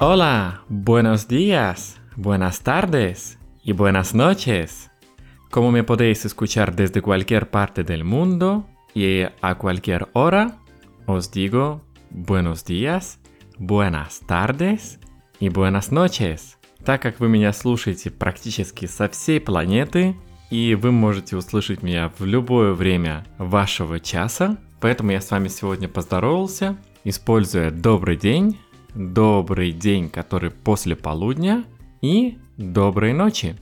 Hola, buenos días, buenas tardes y buenas noches. Como me podéis escuchar desde cualquier parte del mundo y a cualquier hora, os digo buenos días, buenas tardes и buenas noches. Так как вы меня слушаете практически со всей планеты, и вы можете услышать меня в любое время вашего часа, поэтому я с вами сегодня поздоровался, используя добрый день, добрый день, который после полудня и доброй ночи.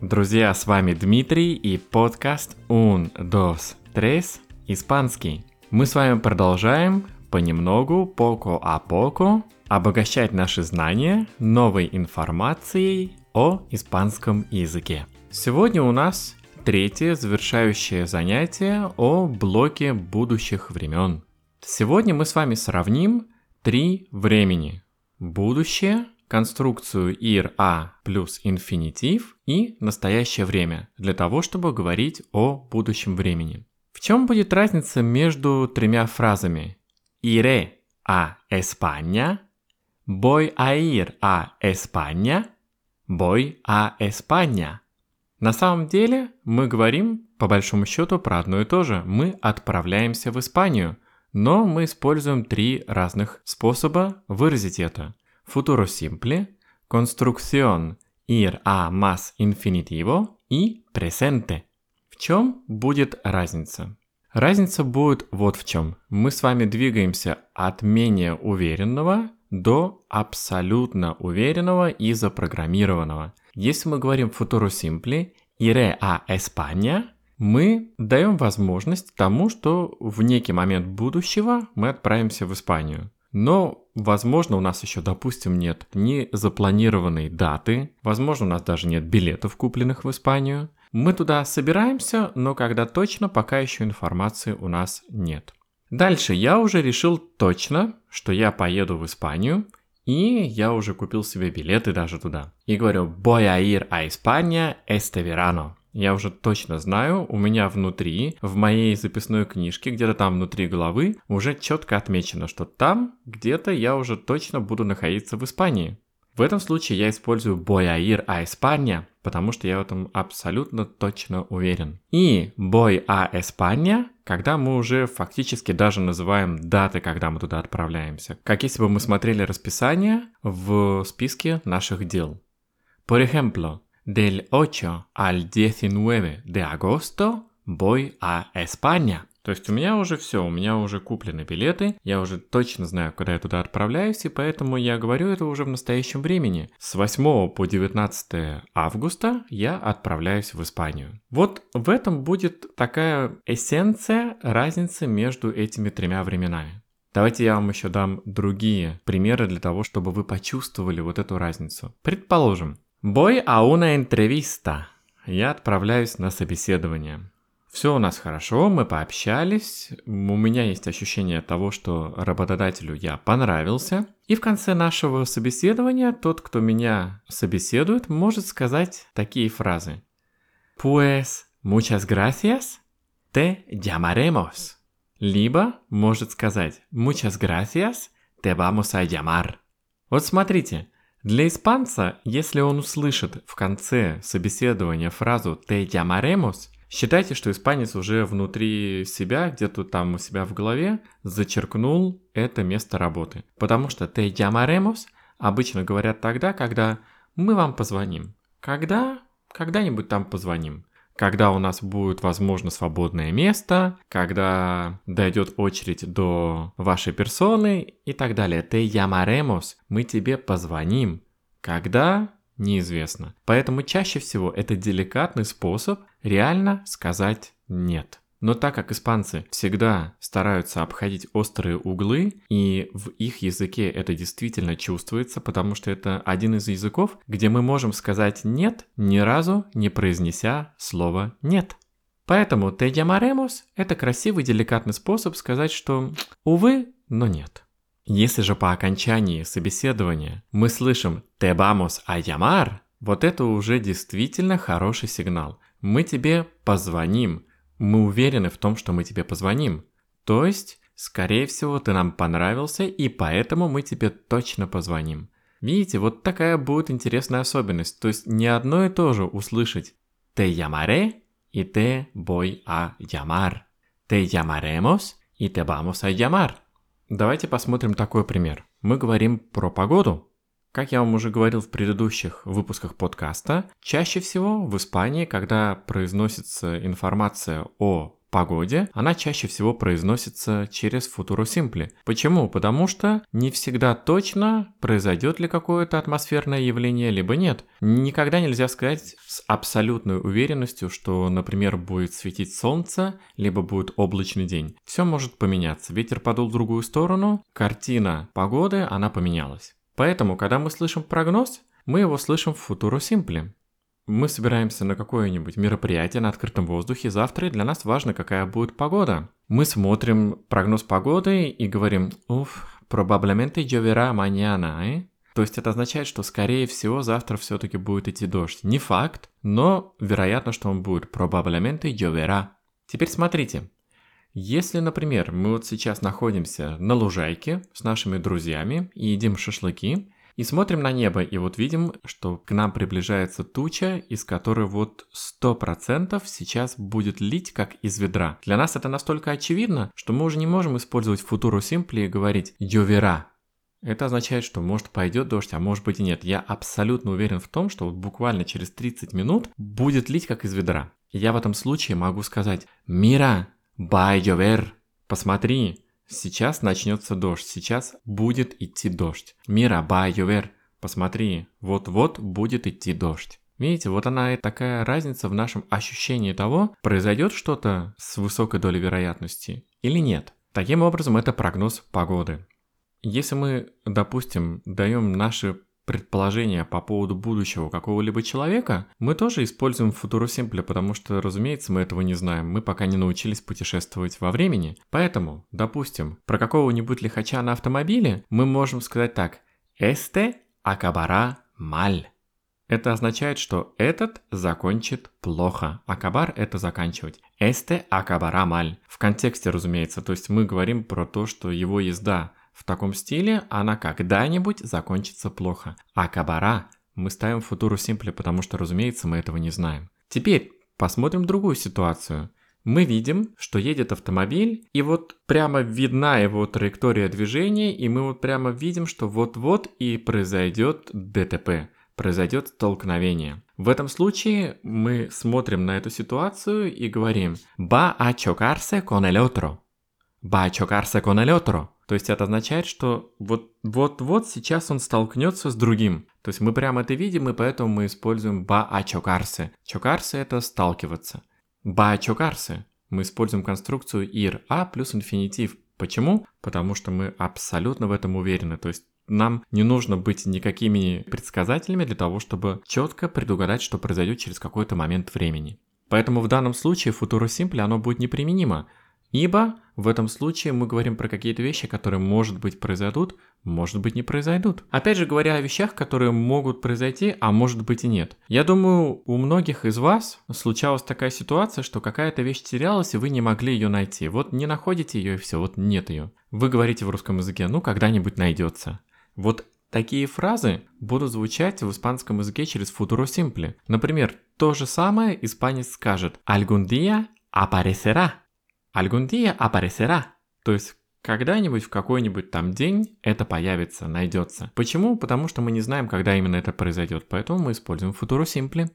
Друзья, с вами Дмитрий и подкаст Un, Dos, Tres, испанский. Мы с вами продолжаем понемногу, поко а поко, обогащать наши знания новой информацией о испанском языке. Сегодня у нас третье завершающее занятие о блоке будущих времен. Сегодня мы с вами сравним три времени. Будущее, конструкцию ir a плюс инфинитив и настоящее время для того, чтобы говорить о будущем времени. В чем будет разница между тремя фразами? Iré a España, voy a ir a España, voy a España. На самом деле мы говорим по большому счету про одно и то же. Мы отправляемся в Испанию – но мы используем три разных способа выразить это. Futuro simple, construcción ir a más infinitivo и presente. В чем будет разница? Разница будет вот в чем. Мы с вами двигаемся от менее уверенного до абсолютно уверенного и запрограммированного. Если мы говорим futuro simple, iré a España, мы даем возможность тому, что в некий момент будущего мы отправимся в Испанию. Но, возможно, у нас еще, допустим, нет ни запланированной даты, возможно, у нас даже нет билетов, купленных в Испанию. Мы туда собираемся, но когда точно, пока еще информации у нас нет. Дальше я уже решил точно, что я поеду в Испанию, и я уже купил себе билеты даже туда. И говорю, ir a España este verano я уже точно знаю, у меня внутри, в моей записной книжке, где-то там внутри головы, уже четко отмечено, что там где-то я уже точно буду находиться в Испании. В этом случае я использую ir a España, потому что я в этом абсолютно точно уверен. И voy a España, когда мы уже фактически даже называем даты, когда мы туда отправляемся. Как если бы мы смотрели расписание в списке наших дел. Por ejemplo, Del 8 al 19 de agosto voy a España. То есть у меня уже все, у меня уже куплены билеты, я уже точно знаю, куда я туда отправляюсь, и поэтому я говорю это уже в настоящем времени. С 8 по 19 августа я отправляюсь в Испанию. Вот в этом будет такая эссенция разницы между этими тремя временами. Давайте я вам еще дам другие примеры для того, чтобы вы почувствовали вот эту разницу. Предположим, a una entrevista. Я отправляюсь на собеседование. Все у нас хорошо, мы пообщались, у меня есть ощущение того, что работодателю я понравился. И в конце нашего собеседования тот, кто меня собеседует, может сказать такие фразы. Pues, muchas gracias, te llamaremos. Либо может сказать muchas gracias, te vamos a llamar. Вот смотрите, для испанца, если он услышит в конце собеседования фразу «te llamaremos», считайте, что испанец уже внутри себя, где-то там у себя в голове, зачеркнул это место работы. Потому что «te llamaremos» обычно говорят тогда, когда мы вам позвоним. Когда? Когда-нибудь там позвоним когда у нас будет, возможно, свободное место, когда дойдет очередь до вашей персоны и так далее. Te llamaremos, мы тебе позвоним. Когда? Неизвестно. Поэтому чаще всего это деликатный способ реально сказать «нет». Но так как испанцы всегда стараются обходить острые углы, и в их языке это действительно чувствуется, потому что это один из языков, где мы можем сказать «нет», ни разу не произнеся слово «нет». Поэтому «te llamaremos» — это красивый деликатный способ сказать, что «увы, но нет». Если же по окончании собеседования мы слышим «te vamos a llamar», вот это уже действительно хороший сигнал – мы тебе позвоним. Мы уверены в том, что мы тебе позвоним. То есть, скорее всего, ты нам понравился, и поэтому мы тебе точно позвоним. Видите, вот такая будет интересная особенность. То есть не одно и то же услышать «te llamaré» и «te voy a llamar». «Te llamaremos» и «te vamos a llamar». Давайте посмотрим такой пример. Мы говорим про погоду. Как я вам уже говорил в предыдущих выпусках подкаста, чаще всего в Испании, когда произносится информация о погоде, она чаще всего произносится через футуру симпли. Почему? Потому что не всегда точно, произойдет ли какое-то атмосферное явление, либо нет. Никогда нельзя сказать с абсолютной уверенностью, что, например, будет светить солнце, либо будет облачный день. Все может поменяться. Ветер подул в другую сторону, картина погоды, она поменялась. Поэтому, когда мы слышим прогноз, мы его слышим в футуру симпле. Мы собираемся на какое-нибудь мероприятие на открытом воздухе завтра, и для нас важно, какая будет погода. Мы смотрим прогноз погоды и говорим, уф, probablemente lloverá mañana, eh? То есть это означает, что скорее всего завтра все-таки будет идти дождь. Не факт, но вероятно, что он будет. Probablemente lloverá. Теперь смотрите, если, например, мы вот сейчас находимся на лужайке с нашими друзьями и едим шашлыки, и смотрим на небо, и вот видим, что к нам приближается туча, из которой вот 100% сейчас будет лить, как из ведра. Для нас это настолько очевидно, что мы уже не можем использовать футуру симпли и говорить «йовера». Это означает, что может пойдет дождь, а может быть и нет. Я абсолютно уверен в том, что вот буквально через 30 минут будет лить, как из ведра. я в этом случае могу сказать «Мира, Llover. Посмотри, сейчас начнется дождь, сейчас будет идти дождь. Мира, llover. Посмотри, вот-вот будет идти дождь. Видите, вот она и такая разница в нашем ощущении того, произойдет что-то с высокой долей вероятности или нет. Таким образом, это прогноз погоды. Если мы, допустим, даем наши предположения по поводу будущего какого-либо человека, мы тоже используем футуру симпле, потому что, разумеется, мы этого не знаем. Мы пока не научились путешествовать во времени. Поэтому, допустим, про какого-нибудь лихача на автомобиле мы можем сказать так. «Este acabará mal». Это означает, что этот закончит плохо. Акабар – это заканчивать. Este acabará mal. В контексте, разумеется. То есть мы говорим про то, что его езда в таком стиле она когда-нибудь закончится плохо. А кабара мы ставим футуру симпле, потому что, разумеется, мы этого не знаем. Теперь посмотрим другую ситуацию. Мы видим, что едет автомобиль, и вот прямо видна его траектория движения, и мы вот прямо видим, что вот-вот и произойдет ДТП, произойдет столкновение. В этом случае мы смотрим на эту ситуацию и говорим «Va a chocarse con el otro». «Va a chocarse con el otro». То есть это означает, что вот-вот сейчас он столкнется с другим. То есть мы прямо это видим, и поэтому мы используем ба чокарсы. Чокарсы это сталкиваться. Ба чокарсы. Мы используем конструкцию ir а плюс инфинитив. Почему? Потому что мы абсолютно в этом уверены. То есть нам не нужно быть никакими предсказателями для того, чтобы четко предугадать, что произойдет через какой-то момент времени. Поэтому в данном случае футуро симпле оно будет неприменимо, Ибо в этом случае мы говорим про какие-то вещи, которые, может быть, произойдут, может быть, не произойдут. Опять же, говоря о вещах, которые могут произойти, а может быть и нет. Я думаю, у многих из вас случалась такая ситуация, что какая-то вещь терялась, и вы не могли ее найти. Вот не находите ее, и все, вот нет ее. Вы говорите в русском языке, ну, когда-нибудь найдется. Вот Такие фразы будут звучать в испанском языке через futuro simple. Например, то же самое испанец скажет «algún día aparecerá», Algún día aparecerá. То есть когда-нибудь в какой-нибудь там день это появится, найдется. Почему? Потому что мы не знаем, когда именно это произойдет, поэтому мы используем футуру симпли.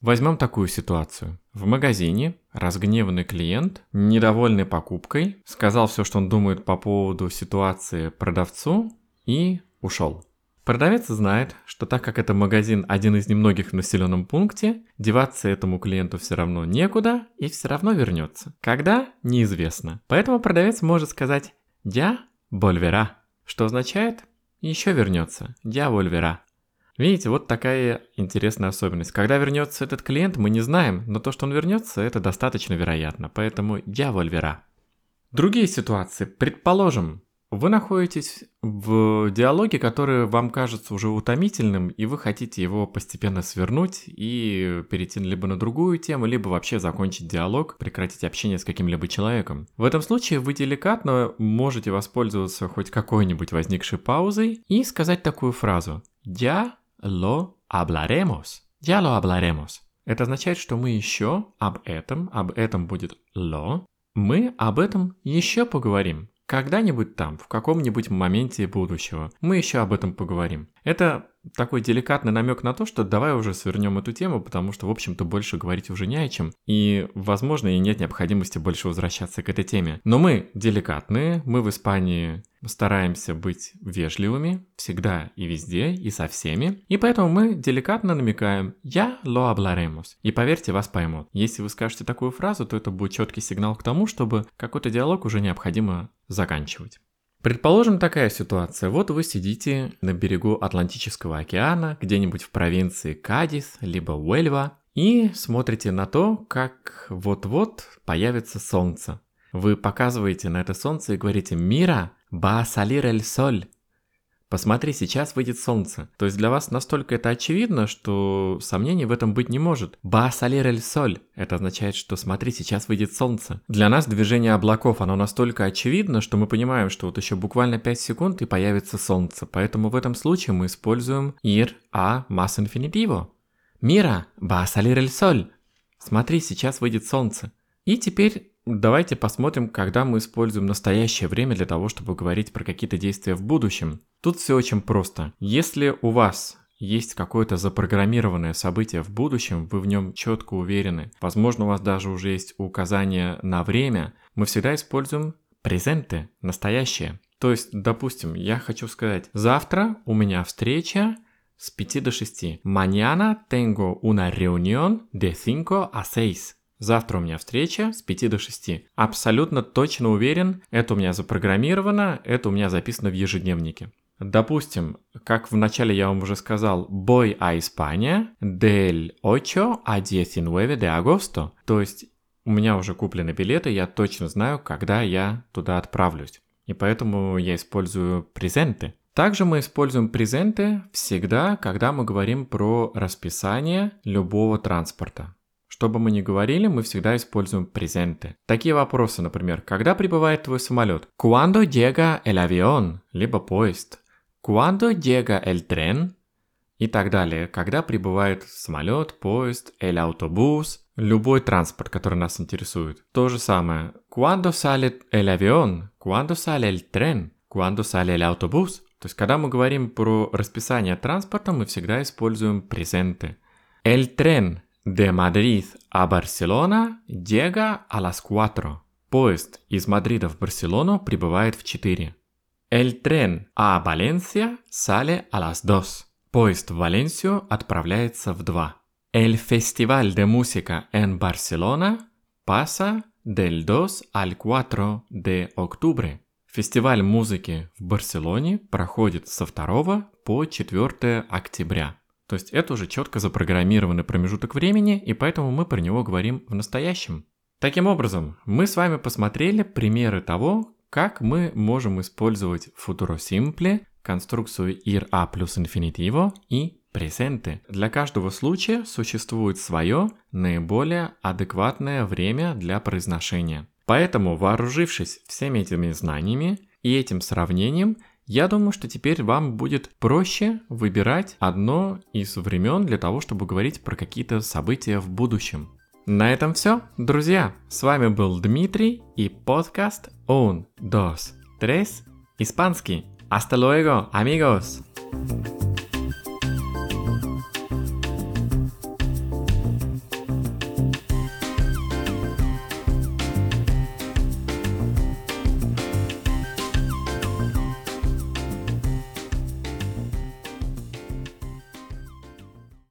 Возьмем такую ситуацию. В магазине разгневанный клиент, недовольный покупкой, сказал все, что он думает по поводу ситуации продавцу и ушел. Продавец знает, что так как это магазин один из немногих в населенном пункте, деваться этому клиенту все равно некуда и все равно вернется. Когда? Неизвестно. Поэтому продавец может сказать «Я вольвера», что означает «еще вернется, я вольвера». Видите, вот такая интересная особенность. Когда вернется этот клиент, мы не знаем, но то, что он вернется, это достаточно вероятно, поэтому я вольвера. Другие ситуации. Предположим, вы находитесь в диалоге, который вам кажется уже утомительным, и вы хотите его постепенно свернуть и перейти либо на другую тему, либо вообще закончить диалог, прекратить общение с каким-либо человеком. В этом случае вы деликатно можете воспользоваться хоть какой-нибудь возникшей паузой и сказать такую фразу «Я lo hablaremos». «Ya lo hablaremos». Это означает, что мы еще об этом, об этом будет lo, мы об этом еще поговорим. Когда-нибудь там, в каком-нибудь моменте будущего, мы еще об этом поговорим. Это такой деликатный намек на то, что давай уже свернем эту тему, потому что, в общем-то, больше говорить уже не о чем. И, возможно, и нет необходимости больше возвращаться к этой теме. Но мы деликатные, мы в Испании стараемся быть вежливыми всегда и везде, и со всеми. И поэтому мы деликатно намекаем «Я lo hablaremos». И поверьте, вас поймут. Если вы скажете такую фразу, то это будет четкий сигнал к тому, чтобы какой-то диалог уже необходимо заканчивать. Предположим такая ситуация. Вот вы сидите на берегу Атлантического океана, где-нибудь в провинции Кадис, либо Уэльва, и смотрите на то, как вот-вот появится солнце. Вы показываете на это солнце и говорите «Мира, ба салир эль соль». Посмотри, сейчас выйдет солнце. То есть для вас настолько это очевидно, что сомнений в этом быть не может. Ба салир эль соль. Это означает, что смотри, сейчас выйдет солнце. Для нас движение облаков, оно настолько очевидно, что мы понимаем, что вот еще буквально 5 секунд и появится солнце. Поэтому в этом случае мы используем ir a más infinitivo. Мира, ба салир эль соль. Смотри, сейчас выйдет солнце. И теперь Давайте посмотрим, когда мы используем настоящее время для того, чтобы говорить про какие-то действия в будущем. Тут все очень просто. Если у вас есть какое-то запрограммированное событие в будущем, вы в нем четко уверены, возможно, у вас даже уже есть указание на время, мы всегда используем презенты, настоящее. То есть, допустим, я хочу сказать, завтра у меня встреча с 5 до 6. Mañana tengo una reunión de 5 a 6. Завтра у меня встреча с 5 до 6. Абсолютно точно уверен, это у меня запрограммировано, это у меня записано в ежедневнике. Допустим, как в начале я вам уже сказал, voy a España del 8 a 19 de agosto. То есть у меня уже куплены билеты, я точно знаю, когда я туда отправлюсь. И поэтому я использую презенты. Также мы используем презенты всегда, когда мы говорим про расписание любого транспорта. Что бы мы ни говорили, мы всегда используем презенты. Такие вопросы, например, когда прибывает твой самолет? Cuando llega el avión? Либо поезд. Cuando llega el tren? И так далее. Когда прибывает самолет, поезд, el autobús, любой транспорт, который нас интересует. То же самое. Cuando sale el avión? Cuando sale el tren? Cuando sale el autobús? То есть, когда мы говорим про расписание транспорта, мы всегда используем презенты. El tren De Madrid a Barcelona llega a las 4. Поезд из Мадрида в Барселону прибывает в 4. El tren a Valencia sale a las 2. Поезд в Валенсию отправляется в 2. El Festival de Música en Barcelona pasa del 2 al 4 de octubre. Фестиваль музыки в Барселоне проходит со 2 по 4 октября. То есть это уже четко запрограммированный промежуток времени, и поэтому мы про него говорим в настоящем. Таким образом, мы с вами посмотрели примеры того, как мы можем использовать Futuro Simple, конструкцию ir a плюс infinitivo и презенты. Для каждого случая существует свое наиболее адекватное время для произношения. Поэтому, вооружившись всеми этими знаниями и этим сравнением, я думаю, что теперь вам будет проще выбирать одно из времен для того, чтобы говорить про какие-то события в будущем. На этом все, друзья. С вами был Дмитрий и подкаст Un, Dos, Tres, Испанский. Hasta luego, amigos!